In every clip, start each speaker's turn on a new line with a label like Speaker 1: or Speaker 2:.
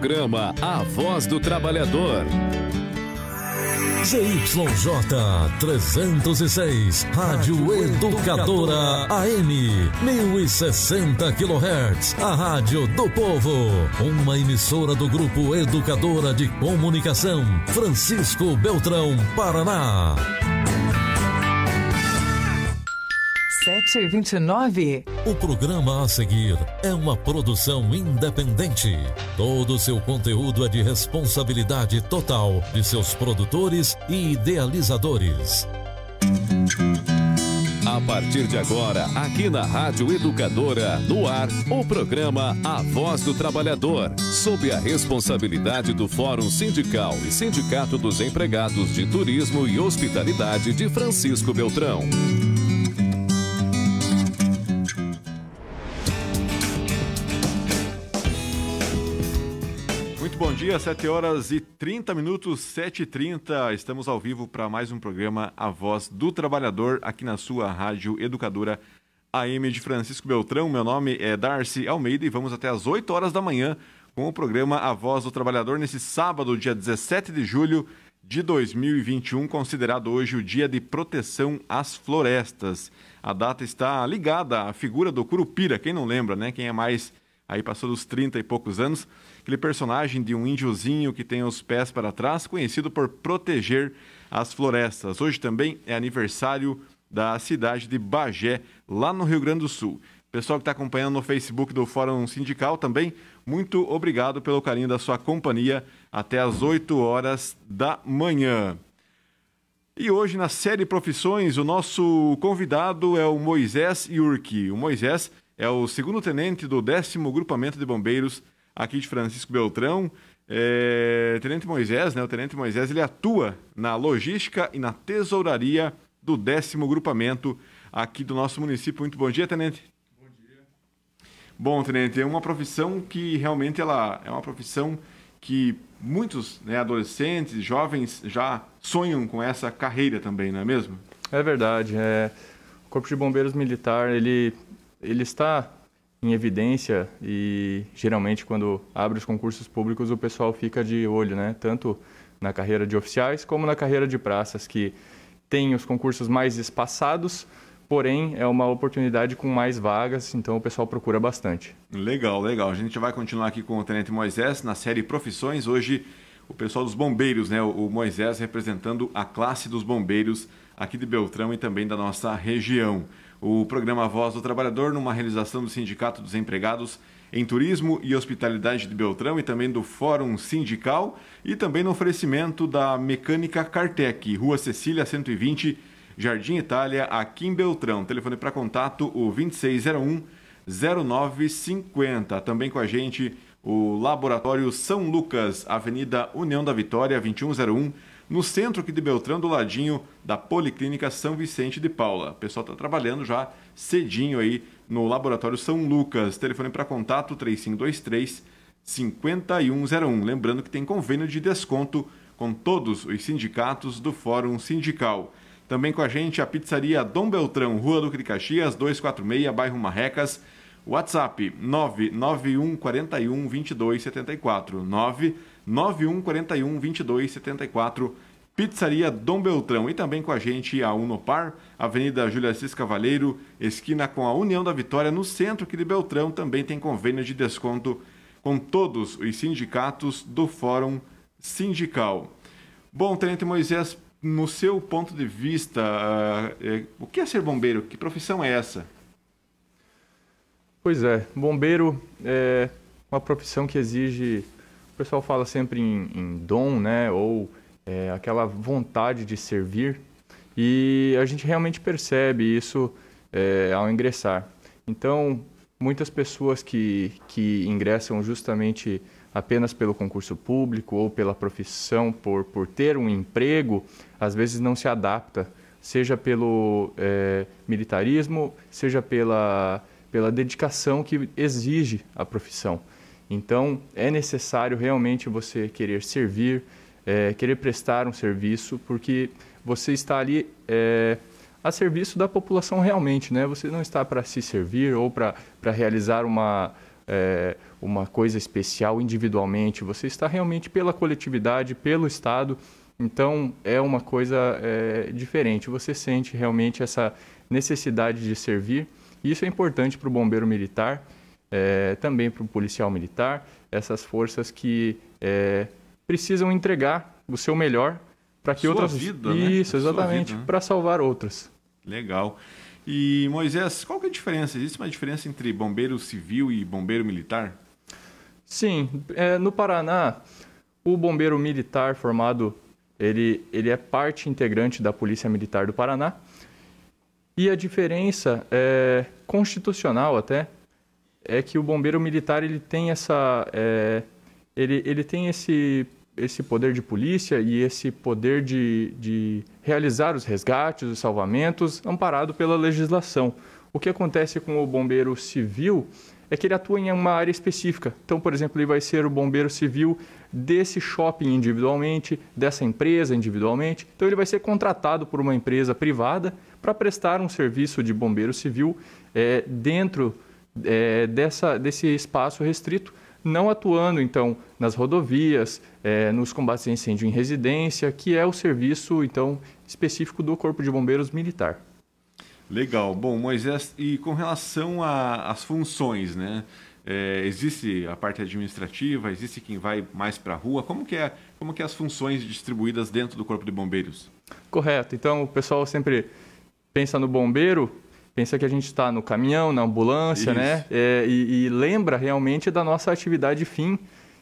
Speaker 1: Programa A Voz do Trabalhador.
Speaker 2: ZYJ 306, Rádio Educadora AM, 1060 kHz, a Rádio do Povo. Uma emissora do Grupo Educadora de Comunicação, Francisco Beltrão, Paraná.
Speaker 3: 7 e 29.
Speaker 2: O programa a seguir é uma produção independente. Todo o seu conteúdo é de responsabilidade total de seus produtores e idealizadores.
Speaker 1: A partir de agora, aqui na Rádio Educadora, no ar, o programa A Voz do Trabalhador, sob a responsabilidade do Fórum Sindical e Sindicato dos Empregados de Turismo e Hospitalidade de Francisco Beltrão.
Speaker 4: Dia, 7 horas e 30 minutos, 7 e 30 Estamos ao vivo para mais um programa A Voz do Trabalhador, aqui na sua Rádio Educadora AM de Francisco Beltrão. Meu nome é Darcy Almeida e vamos até as 8 horas da manhã com o programa A Voz do Trabalhador nesse sábado, dia 17 de julho de 2021, considerado hoje o Dia de Proteção às Florestas. A data está ligada à figura do Curupira, quem não lembra, né? Quem é mais aí passou dos 30 e poucos anos, aquele personagem de um índiozinho que tem os pés para trás, conhecido por proteger as florestas. Hoje também é aniversário da cidade de Bagé, lá no Rio Grande do Sul. Pessoal que está acompanhando no Facebook do Fórum Sindical também, muito obrigado pelo carinho da sua companhia até às 8 horas da manhã. E hoje, na série Profissões, o nosso convidado é o Moisés Yurki. O Moisés é o segundo tenente do décimo grupamento de bombeiros aqui de Francisco Beltrão. É, tenente Moisés, né? O Tenente Moisés, ele atua na logística e na tesouraria do décimo grupamento aqui do nosso município. Muito bom dia, Tenente. Bom dia. Bom, Tenente, é uma profissão que realmente ela é uma profissão que muitos né, adolescentes, jovens já sonham com essa carreira também, não é mesmo?
Speaker 5: É verdade. É... O Corpo de Bombeiros Militar, ele, ele está em evidência e geralmente quando abre os concursos públicos o pessoal fica de olho, né? Tanto na carreira de oficiais como na carreira de praças, que tem os concursos mais espaçados, porém é uma oportunidade com mais vagas, então o pessoal procura bastante.
Speaker 4: Legal, legal. A gente vai continuar aqui com o Tenente Moisés na série Profissões. Hoje o pessoal dos bombeiros, né? O Moisés representando a classe dos bombeiros aqui de Beltrão e também da nossa região. O programa Voz do Trabalhador, numa realização do Sindicato dos Empregados em Turismo e Hospitalidade de Beltrão e também do Fórum Sindical e também no oferecimento da Mecânica Cartec, Rua Cecília 120, Jardim Itália, aqui em Beltrão. Telefone para contato o 2601 0950. Também com a gente o Laboratório São Lucas, Avenida União da Vitória, 2101, no centro aqui de Beltrão, do ladinho da Policlínica São Vicente de Paula. O pessoal está trabalhando já cedinho aí no Laboratório São Lucas. Telefone para contato 3523 5101. Lembrando que tem convênio de desconto com todos os sindicatos do Fórum Sindical. Também com a gente a pizzaria Dom Beltrão, Rua do Caxias, 246, bairro Marrecas. WhatsApp 991 41 22 74 991 41 22 74 Pizzaria Dom Beltrão e também com a gente a Unopar, Avenida Júlia Cis Cavaleiro, esquina com a União da Vitória, no centro aqui de Beltrão, também tem convênio de desconto com todos os sindicatos do Fórum Sindical. Bom, Tenente Moisés, no seu ponto de vista, uh, o que é ser bombeiro? Que profissão é essa?
Speaker 5: Pois é, bombeiro é uma profissão que exige, pessoal fala sempre em, em dom, né, ou é, aquela vontade de servir, e a gente realmente percebe isso é, ao ingressar. Então, muitas pessoas que, que ingressam justamente apenas pelo concurso público ou pela profissão, por, por ter um emprego, às vezes não se adapta, seja pelo é, militarismo, seja pela pela dedicação que exige a profissão. Então, é necessário realmente você querer servir, é, querer prestar um serviço, porque você está ali é, a serviço da população realmente, né? Você não está para se servir ou para realizar uma, é, uma coisa especial individualmente, você está realmente pela coletividade, pelo Estado. Então é uma coisa é, diferente. Você sente realmente essa necessidade de servir. Isso é importante para o bombeiro militar, é, também para o policial militar, essas forças que é, precisam entregar o seu melhor para que
Speaker 4: Sua
Speaker 5: outras
Speaker 4: vida, né?
Speaker 5: isso
Speaker 4: Sua
Speaker 5: exatamente
Speaker 4: né?
Speaker 5: para salvar outras.
Speaker 4: Legal. E Moisés, qual que é a diferença? Existe uma diferença entre bombeiro civil e bombeiro militar?
Speaker 5: Sim, é, no Paraná, o bombeiro militar formado, ele, ele é parte integrante da Polícia Militar do Paraná. E a diferença é constitucional até é que o bombeiro militar ele tem essa é, ele, ele tem esse esse poder de polícia e esse poder de, de realizar os resgates, os salvamentos, amparado pela legislação. O que acontece com o bombeiro civil é que ele atua em uma área específica. Então, por exemplo, ele vai ser o bombeiro civil desse shopping individualmente, dessa empresa individualmente. Então, ele vai ser contratado por uma empresa privada para prestar um serviço de bombeiro civil é, dentro é, dessa, desse espaço restrito, não atuando, então, nas rodovias, é, nos combates a incêndio em residência, que é o serviço, então, específico do Corpo de Bombeiros Militar.
Speaker 4: Legal. Bom, Moisés, e com relação às funções, né? É, existe a parte administrativa, existe quem vai mais para a rua. Como que, é, como que é as funções distribuídas dentro do Corpo de Bombeiros?
Speaker 5: Correto. Então, o pessoal sempre pensa no bombeiro, pensa que a gente está no caminhão, na ambulância,
Speaker 4: Isso.
Speaker 5: né? É, e, e lembra realmente da nossa atividade fim.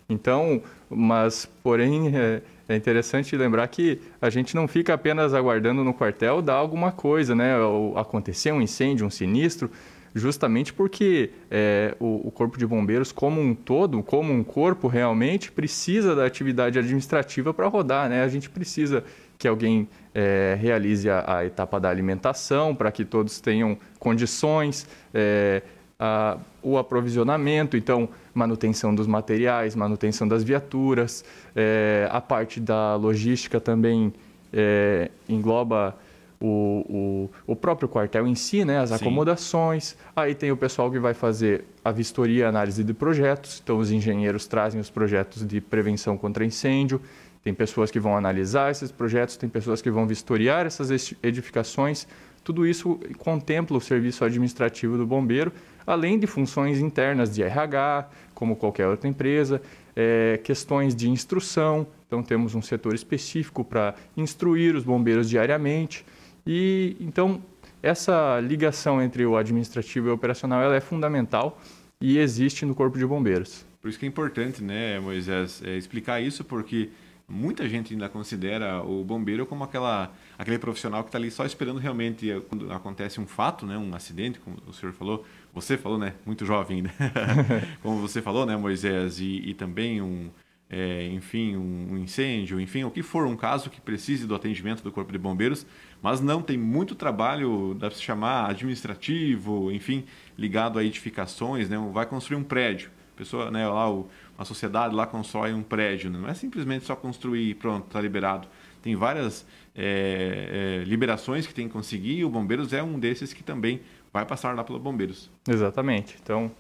Speaker 5: Então, mas, porém, é, é interessante lembrar que a gente não fica apenas aguardando no quartel dar alguma coisa, né? Ou acontecer um incêndio, um sinistro, justamente porque é, o, o Corpo de Bombeiros, como um todo, como um corpo realmente, precisa da atividade administrativa para rodar, né? A gente precisa que alguém é, realize a, a etapa da alimentação para que todos tenham condições, é, a, o aprovisionamento, então manutenção dos materiais, manutenção das viaturas, é, a parte da logística também é, engloba o, o, o, próprio quartel em si, né, as
Speaker 4: Sim.
Speaker 5: acomodações. Aí tem o pessoal que vai fazer a vistoria e análise de projetos. Então, os engenheiros trazem os projetos de prevenção contra incêndio. Tem pessoas que vão analisar esses projetos, tem pessoas que vão vistoriar essas edificações. Tudo isso contempla o serviço administrativo do bombeiro, além de funções internas de RH, como qualquer outra empresa, é, questões de instrução. Então, temos um setor específico para instruir os bombeiros diariamente. E então essa ligação entre o administrativo e o operacional ela é fundamental e existe no Corpo de Bombeiros.
Speaker 4: Por isso que é importante, né, Moisés, é, explicar isso, porque muita gente ainda considera o bombeiro como aquela, aquele profissional que está ali só esperando realmente quando acontece um fato, né, um acidente, como o senhor falou, você falou, né, muito jovem ainda, como você falou, né, Moisés, e, e também um, é, enfim, um, incêndio, enfim, o que for um caso que precise do atendimento do Corpo de Bombeiros, mas não tem muito trabalho, dá para se chamar administrativo, enfim, ligado a edificações, né? Vai construir um prédio, pessoa, né, lá o, a sociedade lá constrói um prédio, né? não é simplesmente só construir e pronto, está liberado. Tem várias é, é, liberações que tem que conseguir e o Bombeiros é um desses que também vai passar lá pelo Bombeiros.
Speaker 5: Exatamente. Então,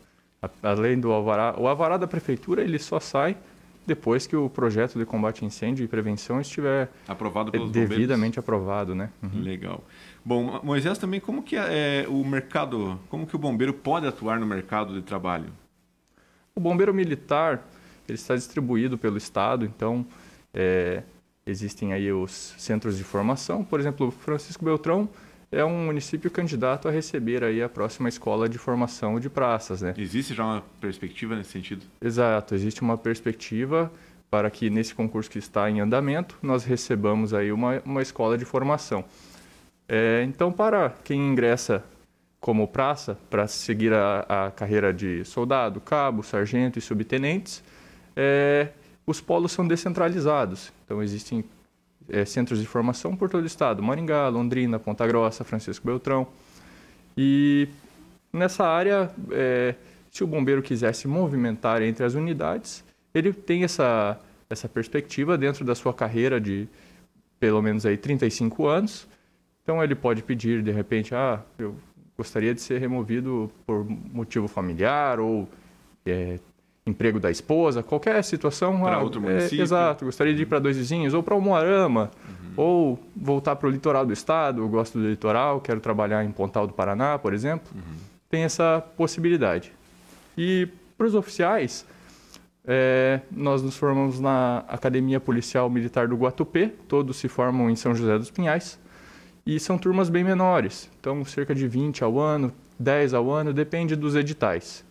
Speaker 5: a, além do alvará, o alvará da prefeitura ele só sai depois que o projeto de combate a incêndio e prevenção estiver
Speaker 4: aprovado pelos
Speaker 5: devidamente
Speaker 4: bombeiros.
Speaker 5: aprovado, né?
Speaker 4: Uhum. Legal. Bom, Moisés, também como que é, o mercado, como que o bombeiro pode atuar no mercado de trabalho?
Speaker 5: O bombeiro militar ele está distribuído pelo estado, então é, existem aí os centros de formação. Por exemplo, Francisco Beltrão é um município candidato a receber aí a próxima escola de formação de praças, né?
Speaker 4: Existe já uma perspectiva nesse sentido?
Speaker 5: Exato, existe uma perspectiva para que nesse concurso que está em andamento nós recebamos aí uma, uma escola de formação. É, então, para quem ingressa como praça para seguir a, a, carreira de soldado, cabo, sargento e subtenentes, é, os polos são descentralizados. Então, existem é, centros de formação por todo o estado: Maringá, Londrina, Ponta Grossa, Francisco Beltrão. E nessa área, é, se o bombeiro quiser se movimentar entre as unidades, ele tem essa, essa perspectiva dentro da sua carreira de pelo menos aí 35 anos. Então ele pode pedir, de repente, ah, eu gostaria de ser removido por motivo familiar ou é, emprego da esposa, qualquer situação.
Speaker 4: Para
Speaker 5: ah,
Speaker 4: outro
Speaker 5: é,
Speaker 4: município.
Speaker 5: exato, gostaria de ir para dois vizinhos ou para Umuarama ou voltar para o litoral do estado. Eu gosto do litoral, quero trabalhar em Pontal do Paraná, por exemplo. Tem essa possibilidade. E para os oficiais, é, nós nos formamos na Academia Policial Militar do Guatupê, todos se formam em São José dos Pinhais, e são turmas bem menores, então cerca de 20 ao ano, 10 ao ano, depende dos editais.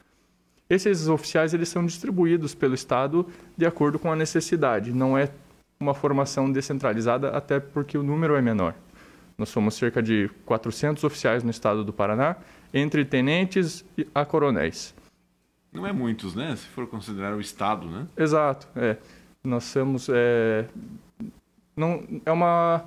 Speaker 5: Esses oficiais eles são distribuídos pelo Estado de acordo com a necessidade, não é uma formação descentralizada, até porque o número é menor. Nós somos cerca de 400 oficiais no estado do Paraná, entre tenentes a coronéis.
Speaker 4: Não é muitos, né? Se for considerar o Estado, né?
Speaker 5: Exato, é. Nós somos é, não é uma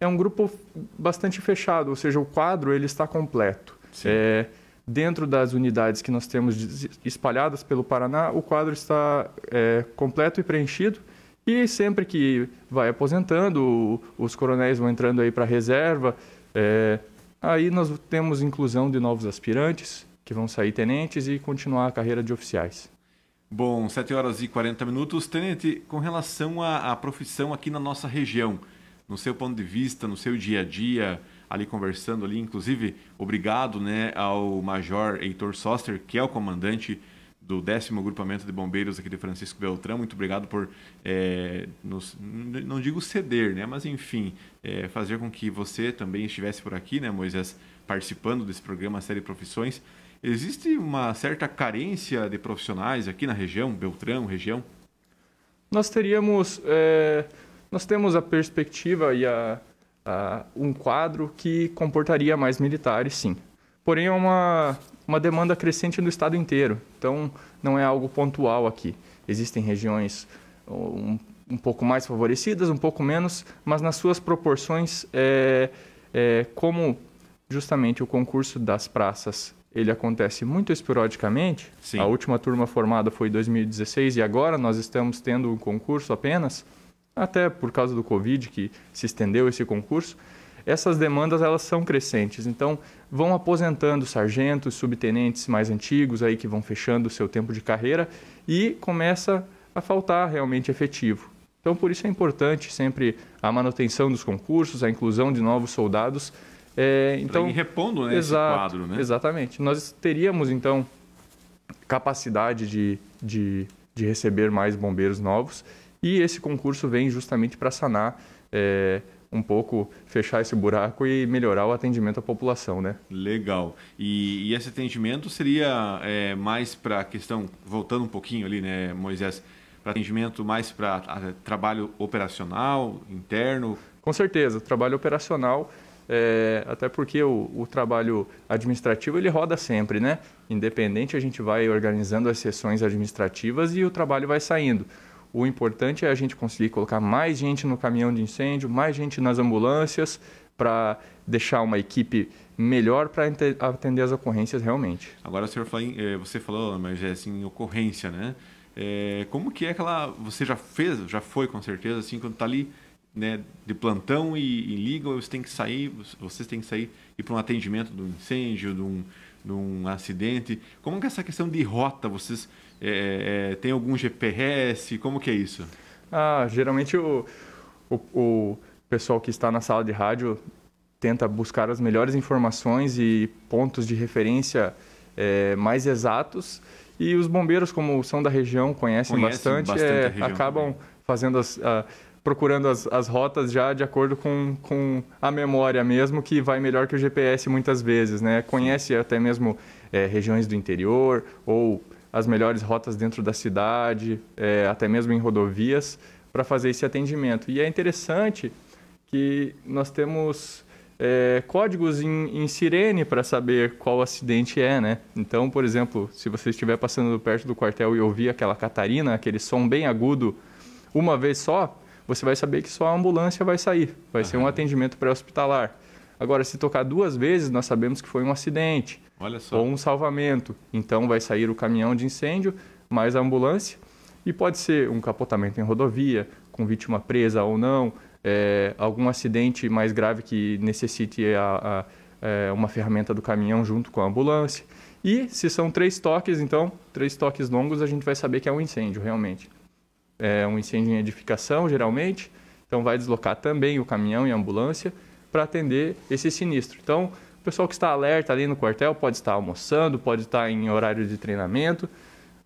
Speaker 5: é um grupo bastante fechado, ou seja, o quadro ele está completo. É, dentro das unidades que nós temos espalhadas pelo Paraná, o quadro está é, completo e preenchido. E sempre que vai aposentando, os coronéis vão entrando aí para a reserva. é, aí nós temos inclusão de novos aspirantes que vão sair tenentes e continuar a carreira de oficiais.
Speaker 4: Bom, 7 horas e 40 minutos. Tenente, com relação à, à profissão aqui na nossa região, no seu ponto de vista, no seu dia a dia, ali conversando ali, inclusive, obrigado né, ao Major Heitor Soster, que é o comandante do décimo grupamento de bombeiros aqui de Francisco Beltrão. Muito obrigado por, é, nos, não digo ceder, né, mas enfim, é, fazer com que você também estivesse por aqui, né, Moisés, participando desse programa Série Profissões. Existe uma certa carência de profissionais aqui na região, Beltrão, região?
Speaker 5: Nós teríamos, é, nós temos a perspectiva e a, a- um quadro que comportaria mais militares, sim. Porém, é uma, uma demanda crescente no estado inteiro. Então, não é algo pontual aqui. Existem regiões um, um pouco mais favorecidas, um pouco menos, mas nas suas proporções, é, é, como justamente o concurso das praças ele acontece muito esporadicamente.
Speaker 4: Sim.
Speaker 5: A última turma formada foi em 2016 e agora nós estamos tendo um concurso apenas, até por causa do Covid que se estendeu esse concurso. Essas demandas elas são crescentes, então vão aposentando sargentos, subtenentes mais antigos aí que vão fechando o seu tempo de carreira e começa a faltar realmente efetivo. Então por isso é importante sempre a manutenção dos concursos, a inclusão de novos soldados. É,
Speaker 4: Então, ir repondo né, esse
Speaker 5: Exato,
Speaker 4: quadro, né?
Speaker 5: Exatamente. Nós teríamos, então, capacidade de, de, de receber mais bombeiros novos e esse concurso vem justamente para sanar é, um pouco, fechar esse buraco e melhorar o atendimento à população, né?
Speaker 4: Legal. E, e esse atendimento seria é, mais para a questão, voltando um pouquinho ali, né, Moisés, para atendimento mais para trabalho operacional, interno?
Speaker 5: Com certeza, trabalho operacional, é, até porque o, o trabalho administrativo ele roda sempre, né? Independente, a gente vai organizando as sessões administrativas e o trabalho vai saindo. O importante é a gente conseguir colocar mais gente no caminhão de incêndio, mais gente nas ambulâncias, para deixar uma equipe melhor para atender as ocorrências realmente.
Speaker 4: Agora, senhor eh, você falou, mas é assim, ocorrência, né? É, como que é aquela... Você já fez, já foi com certeza, assim, quando está ali né, de plantão e, e liga, você tem que sair, vocês têm que sair e para um atendimento de um incêndio, de um, de um acidente. Como que é essa questão de rota? Vocês é, é, têm algum GPS? Como que é isso?
Speaker 5: Ah, geralmente o, o, o pessoal que está na sala de rádio tenta buscar as melhores informações e pontos de referência é, mais exatos. E os bombeiros, como são da região, conhecem,
Speaker 4: Conhecem
Speaker 5: bastante,
Speaker 4: bastante
Speaker 5: é,
Speaker 4: região
Speaker 5: acabam
Speaker 4: também.
Speaker 5: fazendo as, procurando as, as rotas já de acordo com, com a memória mesmo, que vai melhor que o GPS muitas vezes, né? Conhece até mesmo é, regiões do interior ou as melhores rotas dentro da cidade, é, até mesmo em rodovias, para fazer esse atendimento. E é interessante que nós temos é, códigos em, em sirene para saber qual acidente é, né? Então, por exemplo, se você estiver passando perto do quartel e ouvir aquela Catarina, aquele som bem agudo, uma vez só, você vai saber que só a ambulância vai sair. Vai ser um atendimento pré-hospitalar. Agora, se tocar duas vezes, nós sabemos que foi um acidente
Speaker 4: Olha só.
Speaker 5: ou um salvamento. Então vai sair o caminhão de incêndio mais a ambulância e pode ser um capotamento em rodovia com vítima presa ou não, é, algum acidente mais grave que necessite a, a, é, uma ferramenta do caminhão junto com a ambulância. E se são três toques, então, três toques longos, a gente vai saber que é um incêndio realmente. É um incêndio em edificação, geralmente, então vai deslocar também o caminhão e a ambulância para atender esse sinistro. Então, o pessoal que está alerta ali no quartel pode estar almoçando, pode estar em horário de treinamento,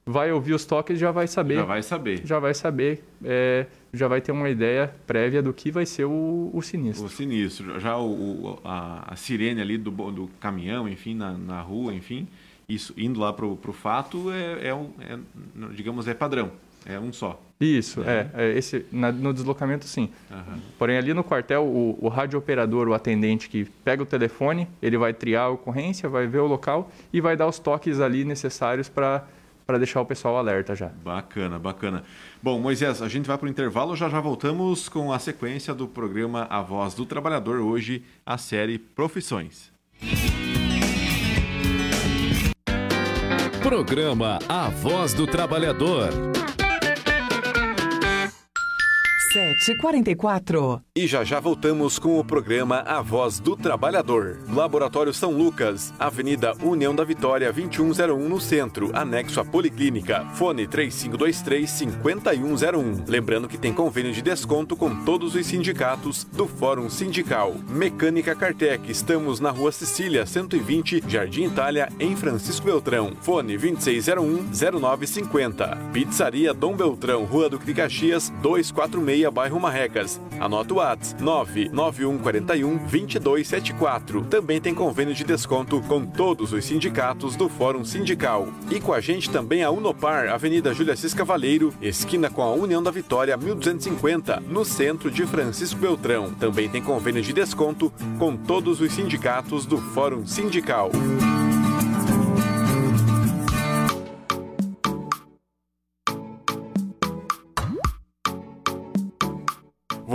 Speaker 5: vai ouvir os toques e já vai saber.
Speaker 1: Já vai saber.
Speaker 5: Já vai saber, é, já vai ter uma ideia prévia do que vai ser o, o sinistro.
Speaker 1: O sinistro. Já o, a, a, sirene ali do, do caminhão, enfim, na, na rua, enfim, isso indo lá para o fato é, é, um, é, digamos, é padrão. É um só.
Speaker 5: Isso, é. é, é esse, na, no deslocamento, sim. Uhum. Porém, ali no quartel, o, o rádio operador, o atendente que pega o telefone, ele vai triar a ocorrência, vai ver o local e vai dar os toques ali necessários para para deixar o pessoal alerta já.
Speaker 1: Bacana, bacana. Bom, Moisés, a gente vai para o intervalo, já já voltamos com a sequência do programa A Voz do Trabalhador, hoje a série Profissões.
Speaker 4: Programa A Voz do Trabalhador.
Speaker 3: 7h44.
Speaker 4: E já já voltamos com o programa A Voz do Trabalhador. Laboratório São Lucas, Avenida União da Vitória, 2101 no centro, anexo à Policlínica. Fone 3523-5101. Lembrando que tem convênio de desconto com todos os sindicatos do Fórum Sindical. Mecânica Cartec, estamos na Rua Sicília, 120, Jardim Itália, em Francisco Beltrão. Fone 2601-0950. Pizzaria Dom Beltrão, Rua do Cricaxias, 246 bairro Marrecas. Anota o WhatsApp 99141 2274. Também tem convênio de desconto com todos os sindicatos do Fórum Sindical. E com a gente também a Unopar, Avenida Júlia Cis Cavaleiro, esquina com a União da Vitória 1250, no centro de Francisco Beltrão. Também tem convênio de desconto com todos os sindicatos do Fórum Sindical.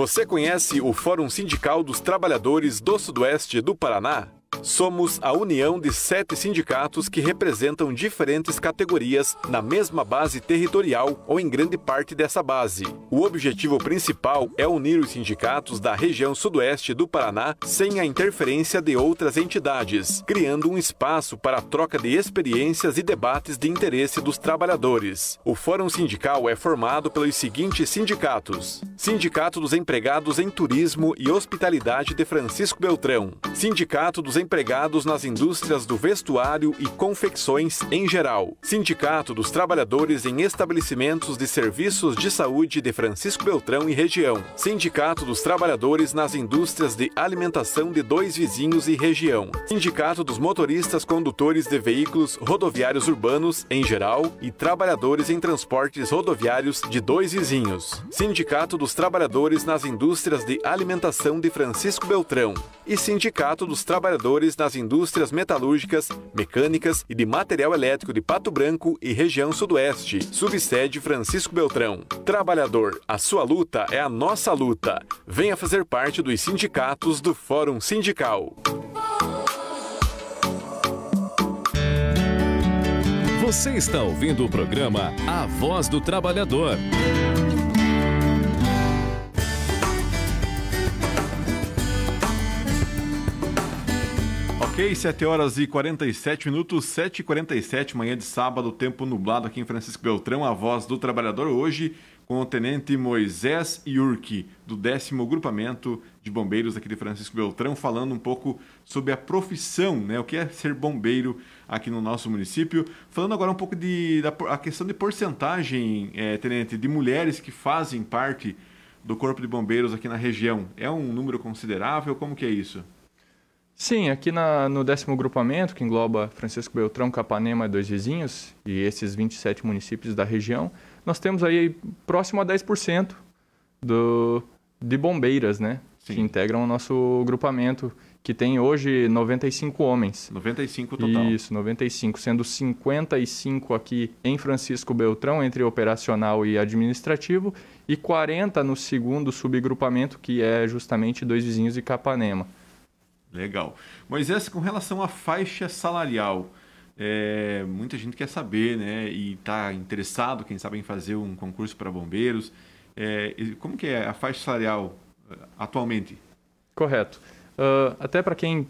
Speaker 4: Você conhece o Fórum Sindical dos Trabalhadores do Sudoeste do Paraná? Somos a união de sete sindicatos que representam diferentes categorias na mesma base territorial ou em grande parte dessa base. O objetivo principal é unir os sindicatos da região sudoeste do Paraná sem a interferência de outras entidades, criando um espaço para a troca de experiências e debates de interesse dos trabalhadores. O Fórum Sindical é formado pelos seguintes sindicatos: Sindicato dos Empregados em Turismo e Hospitalidade de Francisco Beltrão, Sindicato dos Empregados empregados nas indústrias do vestuário e confecções em geral. Sindicato dos Trabalhadores em Estabelecimentos de Serviços de Saúde de Francisco Beltrão e região. Sindicato dos Trabalhadores nas Indústrias de Alimentação de Dois Vizinhos e região. Sindicato dos Motoristas Condutores de Veículos Rodoviários Urbanos em geral e Trabalhadores em Transportes Rodoviários de Dois Vizinhos. Sindicato dos Trabalhadores nas Indústrias de Alimentação de Francisco Beltrão. E Sindicato dos Trabalhadores nas indústrias metalúrgicas, mecânicas e de material elétrico de Pato Branco e região sudoeste, subsede Francisco Beltrão. Trabalhador, a sua luta é a nossa luta. Venha fazer parte dos sindicatos do Fórum Sindical. Você está ouvindo o programa A Voz do Trabalhador.
Speaker 1: Ok, 7 horas e 47 minutos, 7 e 47 manhã de sábado, tempo nublado aqui em Francisco Beltrão, a voz do trabalhador hoje com o tenente Moisés Yurki, do décimo grupamento de bombeiros aqui de Francisco Beltrão, falando um pouco sobre a profissão, né? O que é ser bombeiro aqui no nosso município. Falando agora um pouco de, da a questão de porcentagem, é, tenente, de mulheres que fazem parte do corpo de bombeiros aqui na região. É um número considerável? Como que é isso?
Speaker 5: Sim, aqui na, no décimo grupamento, que engloba Francisco Beltrão, Capanema e dois vizinhos, e esses 27 municípios da região, nós temos aí próximo a 10% do, de bombeiras, né? Sim. Que integram o nosso grupamento, que tem hoje 95 homens.
Speaker 1: 95 total.
Speaker 5: Isso, 95, sendo 55 aqui em Francisco Beltrão, entre operacional e administrativo, e 40 no segundo subgrupamento, que é justamente dois vizinhos de Capanema.
Speaker 1: Legal. Moisés, com relação à faixa salarial, é, muita gente quer saber, né? E está interessado, quem sabe, em fazer um concurso para bombeiros. É, como que é a faixa salarial
Speaker 4: atualmente.
Speaker 5: Correto. Uh, até para quem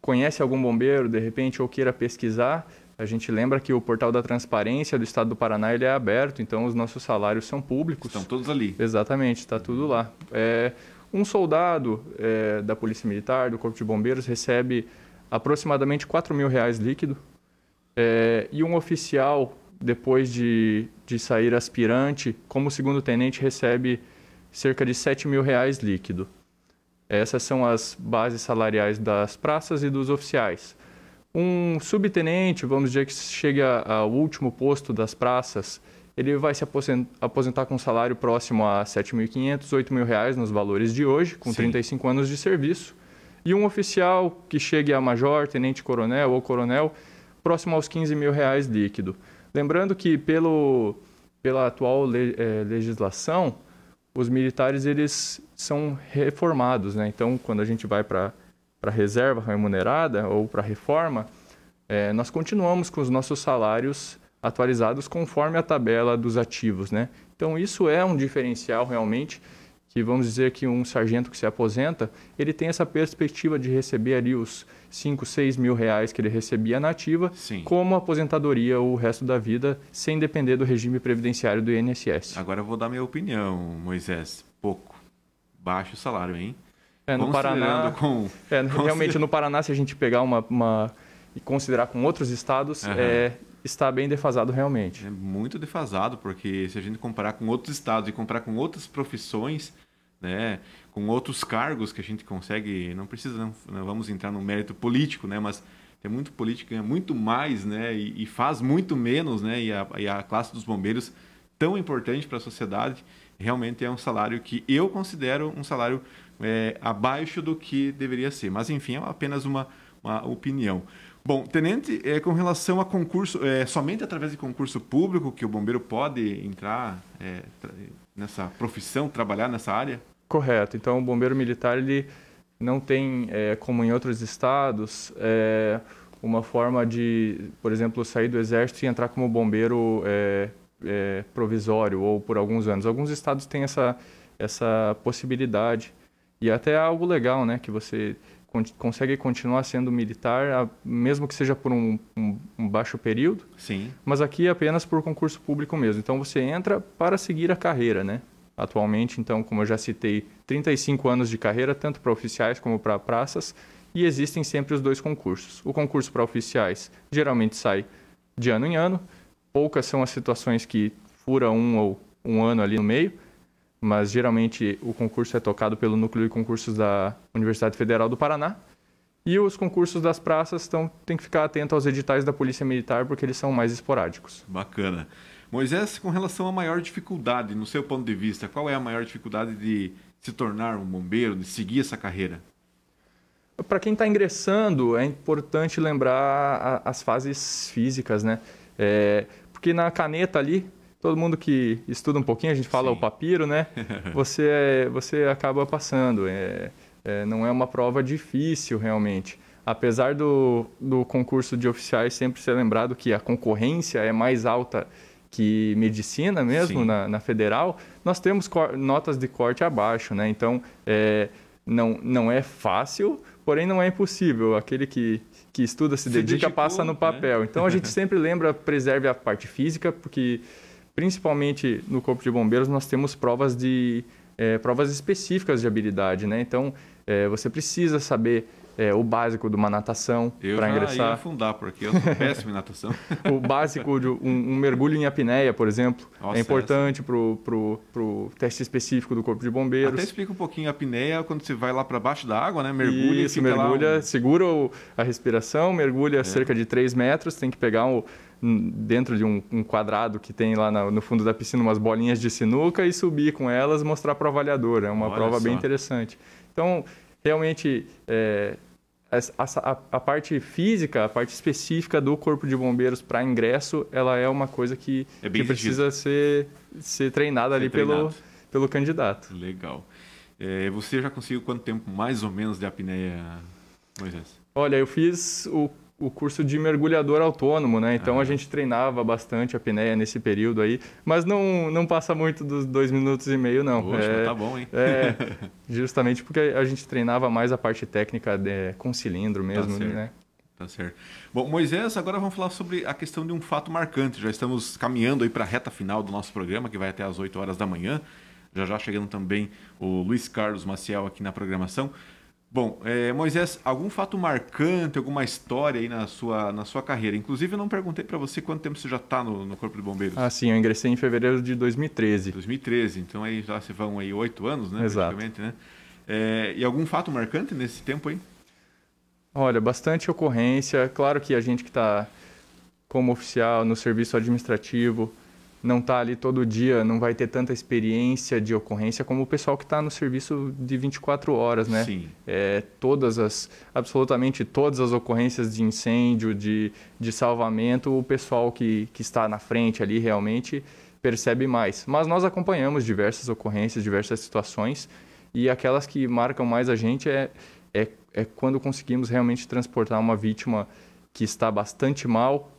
Speaker 5: conhece algum bombeiro, de repente, ou queira pesquisar, a gente lembra que o portal da transparência do Estado do Paraná ele é aberto, então os nossos salários são públicos.
Speaker 4: Estão todos ali.
Speaker 5: Exatamente, está tudo lá. É, um soldado é, da Polícia Militar, do Corpo de Bombeiros, recebe aproximadamente 4 mil reais líquido. É, e um oficial, depois de, de sair aspirante, como segundo tenente, recebe cerca de 7 mil reais líquido. Essas são as bases salariais das praças e dos oficiais. Um subtenente, vamos dizer que chega ao último posto das praças, ele vai se aposentar com um salário próximo a R$ 7.500, 8.000 reais nos valores de hoje, com Sim. 35 anos de serviço. E um oficial que chegue a major, tenente-coronel ou coronel, próximo aos 15 mil reais líquido. Lembrando que pelo, pela atual le, é, legislação, os militares eles são reformados, né? Então, quando a gente vai para a reserva remunerada ou para a reforma, é, nós continuamos com os nossos salários atualizados conforme a tabela dos ativos, né? Então, isso é um diferencial realmente que vamos dizer que um sargento que se aposenta, ele tem essa perspectiva de receber ali os 5, 6 mil reais que ele recebia na ativa, Sim. como aposentadoria o resto da vida, sem depender do regime previdenciário do INSS.
Speaker 4: Agora eu vou dar minha opinião, Moisés. Pouco. Baixo salário, hein?
Speaker 5: É, no Paraná, com, é, realmente no Paraná, se a gente pegar uma, uma e considerar com outros estados, uhum. é, está bem defasado realmente.
Speaker 4: É muito defasado, porque se a gente comparar com outros estados e comparar com outras profissões, né, com outros cargos que a gente consegue, não precisa, não, não vamos entrar no mérito político, né, mas tem muito político ganha muito mais, né, e, e, faz muito menos, né, e a, e a classe dos bombeiros tão importante para a sociedade, realmente é um salário que eu considero um salário é, abaixo do que deveria ser. Mas enfim, é apenas uma, uma opinião. Bom, tenente, é, com relação a concurso, é somente através de concurso público que o bombeiro pode entrar é, nessa profissão, trabalhar nessa área?
Speaker 5: Correto. Então, o bombeiro militar ele não tem, é, como em outros estados, é, uma forma de, por exemplo, sair do exército e entrar como bombeiro é, é provisório ou por alguns anos. Alguns estados têm essa, essa possibilidade. E até é algo legal, né? Que você consegue continuar sendo militar, mesmo que seja por um, um, um, baixo período.
Speaker 4: Sim.
Speaker 5: Mas aqui é apenas por concurso público mesmo. Então você entra para seguir a carreira, né? atualmente. Então, como eu já citei, 35 anos de carreira, tanto para oficiais como para praças, e existem sempre os dois concursos. O concurso para oficiais geralmente sai de ano em ano, poucas são as situações que fura um ou um ano ali no meio, mas geralmente o concurso é tocado pelo núcleo de concursos da Universidade Federal do Paraná. E os concursos das praças então, tem que ficar atento aos editais da Polícia Militar porque eles são mais esporádicos.
Speaker 4: Bacana. Moisés, com relação à maior dificuldade, no seu ponto de vista, qual é a maior dificuldade de se tornar um bombeiro, de seguir essa carreira?
Speaker 5: Para quem está ingressando, é importante lembrar as fases físicas, né? É, porque na caneta ali, todo mundo que estuda um pouquinho, a gente fala Sim. o papiro, né? Você, você acaba passando. É, é, não é uma prova difícil, realmente. Apesar do, do concurso de oficiais sempre ser lembrado que a concorrência é mais alta que medicina mesmo, na, na, federal, nós temos notas de corte abaixo, né? Então, é, não, não é fácil, porém não é impossível. Aquele que, que estuda, se, se dedica, dedicou, passa no né? papel. Né? Então, a gente sempre lembra, preserve a parte física, porque principalmente no Corpo de Bombeiros nós temos provas de é, provas específicas de habilidade, né? Então, é, você precisa saber é, o básico de uma natação para ingressar. Eu
Speaker 4: ia afundar, porque eu sou péssimo em natação.
Speaker 5: o básico de um, um, mergulho em apneia, por exemplo, Nossa, é importante para o teste específico do Corpo de Bombeiros.
Speaker 4: Até explica um pouquinho a apneia quando você vai lá para baixo da água, né? Mergulha
Speaker 5: Isso, mergulha, um... segura a respiração, mergulha é. cerca de 3 metros, tem que pegar o, dentro de um, um, quadrado que tem lá no fundo da piscina umas bolinhas de sinuca e subir com elas mostrar para o avaliador. É uma Olha prova só. bem interessante. Então, realmente é, a, a, parte física, a parte específica do corpo de bombeiros para ingresso, ela é uma coisa que, é que precisa ser, ser treinada ser ali treinado. pelo, pelo candidato.
Speaker 4: Legal. É, você já conseguiu quanto tempo mais ou menos de apneia, Moisés?
Speaker 5: Olha, eu fiz o, o curso de mergulhador autônomo, né? Então
Speaker 4: Ah.
Speaker 5: a gente treinava bastante a apneia nesse período aí, mas não, não passa muito dos dois minutos e meio, não.
Speaker 4: Poxa,
Speaker 5: É-
Speaker 4: tá bom, hein?
Speaker 5: É, justamente porque a gente treinava mais a parte técnica é, com cilindro mesmo,
Speaker 4: certo.
Speaker 5: né?
Speaker 4: Tá certo. Bom, Moisés, agora vamos falar sobre a questão de um fato marcante. Já estamos caminhando aí para a reta final do nosso programa, que vai até às 8 horas da manhã. Já já chegando também o Luiz Carlos Maciel aqui na programação. Bom, eh, Moisés, algum fato marcante, alguma história aí na sua, na sua carreira? Inclusive, eu não perguntei para você quanto tempo você já está no, no Corpo de Bombeiros.
Speaker 5: Ah, sim, eu ingressei em fevereiro de 2013.
Speaker 4: 2013, então aí já se vão aí oito anos, né?
Speaker 5: Exato.
Speaker 4: né? Eh, e algum fato marcante nesse tempo aí?
Speaker 5: Olha, bastante ocorrência. Claro que a gente que está como oficial no serviço administrativo não está ali todo dia, não vai ter tanta experiência de ocorrência como o pessoal que está no serviço de 24 horas, né?
Speaker 4: Sim.
Speaker 5: É, todas as, absolutamente todas as ocorrências de incêndio, de, de salvamento, o pessoal que, que está na frente ali realmente percebe mais. Mas nós acompanhamos diversas ocorrências, diversas situações e aquelas que marcam mais a gente é, é, é quando conseguimos realmente transportar uma vítima que está bastante mal,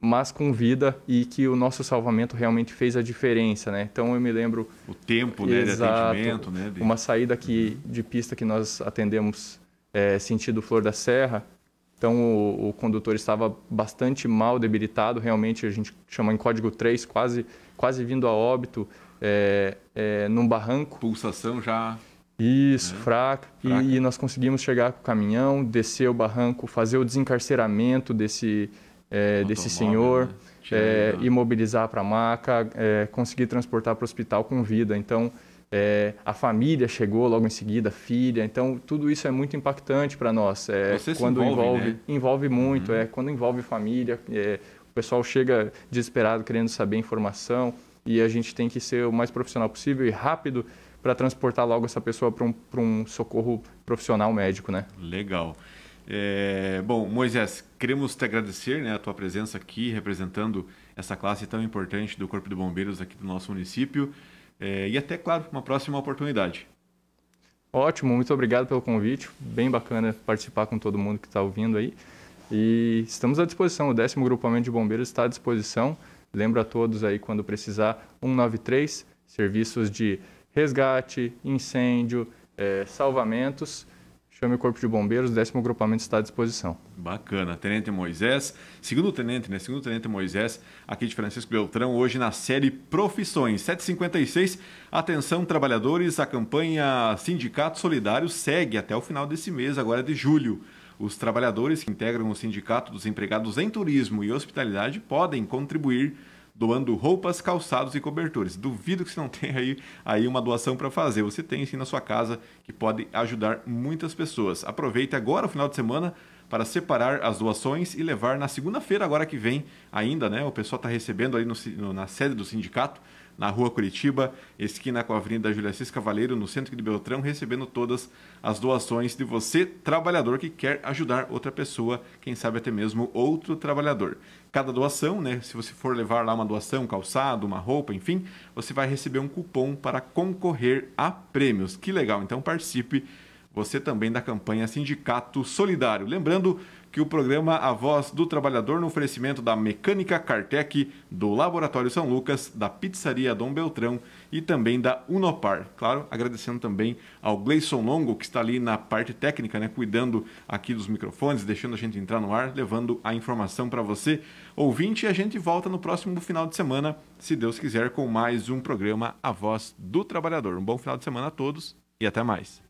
Speaker 5: mas com vida e que o nosso salvamento realmente fez a diferença, né? Então eu me lembro
Speaker 4: O tempo né, de
Speaker 5: Exato.
Speaker 4: atendimento, né? de-
Speaker 5: uma saída que, de pista que nós atendemos é, sentido Flor da Serra. Então o, o condutor estava bastante mal debilitado, realmente a gente chama em código 3, quase, quase vindo a óbito, é, é, num barranco.
Speaker 4: Pulsação já
Speaker 5: Isso, fraca. E-
Speaker 4: Fraca.
Speaker 5: E, nós conseguimos chegar com o caminhão, descer o barranco, fazer o desencarceramento desse, é, desse senhor,
Speaker 4: né?
Speaker 5: É, imobilizar para a maca, é, conseguir transportar para o hospital com vida. Então, é, a família chegou logo em seguida, a filha. Então, tudo isso é muito impactante para nós. É,
Speaker 4: Você
Speaker 5: quando
Speaker 4: envolve,
Speaker 5: envolve,
Speaker 4: né?
Speaker 5: envolve muito. É quando envolve família, o pessoal chega desesperado querendo saber informação e a gente tem que ser o mais profissional possível e rápido para transportar logo essa pessoa para um, pra um socorro profissional médico, né?
Speaker 4: Legal. É, bom, Moisés, queremos te agradecer né, a tua presença aqui, representando essa classe tão importante do Corpo de Bombeiros aqui do nosso município. É, e até, claro, uma próxima oportunidade.
Speaker 5: Ótimo, muito obrigado pelo convite. Bem bacana participar com todo mundo que está ouvindo aí. E estamos à disposição. O décimo grupamento de bombeiros está à disposição. Lembro a todos aí quando precisar 193, serviços de resgate, incêndio, eh, salvamentos. Chame o Corpo de Bombeiros, décimo grupamento está à disposição.
Speaker 4: Bacana. Tenente Moisés, segundo tenente, né? Segundo tenente Moisés, aqui de Francisco Beltrão, hoje na série Profissões 756. Atenção, trabalhadores, a campanha Sindicato Solidário segue até o final desse mês, agora de julho. Os trabalhadores que integram o Sindicato dos Empregados em Turismo e Hospitalidade podem contribuir doando roupas, calçados e cobertores. Duvido que você não tenha aí, aí uma doação para fazer. Você tem sim na sua casa que pode ajudar muitas pessoas. Aproveite agora o final de semana para separar as doações e levar na segunda-feira, agora que vem ainda, né? O pessoal está recebendo aí no na sede do sindicato, na rua Curitiba, esquina com a Avenida Júlia Cis Cavaleiro, no centro de Beltrão, recebendo todas as doações de você, trabalhador que quer ajudar outra pessoa, quem sabe até mesmo outro trabalhador. Cada doação, né? Se você for levar lá uma doação, um calçado, uma roupa, enfim, você vai receber um cupom para concorrer a prêmios. Que legal! Então participe você também da campanha Sindicato Solidário. Lembrando que o programa A Voz do Trabalhador, no oferecimento da Mecânica Cartec, do Laboratório São Lucas, da Pizzaria Dom Beltrão e também da Unopar. Claro, agradecendo também ao Gleison Longo, que está ali na parte técnica, né, cuidando aqui dos microfones, deixando a gente entrar no ar, levando a informação para você, ouvinte, e a gente volta no próximo final de semana, se Deus quiser, com mais um programa A Voz do Trabalhador. Um bom final de semana a todos e até mais.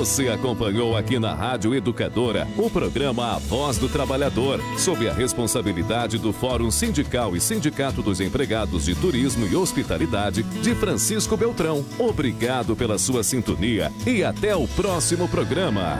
Speaker 1: Você acompanhou aqui na Rádio Educadora o programa A Voz do Trabalhador, sob a responsabilidade do Fórum Sindical e Sindicato dos Empregados de Turismo e Hospitalidade de Francisco Beltrão. Obrigado pela sua sintonia e até o próximo programa.